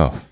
tough.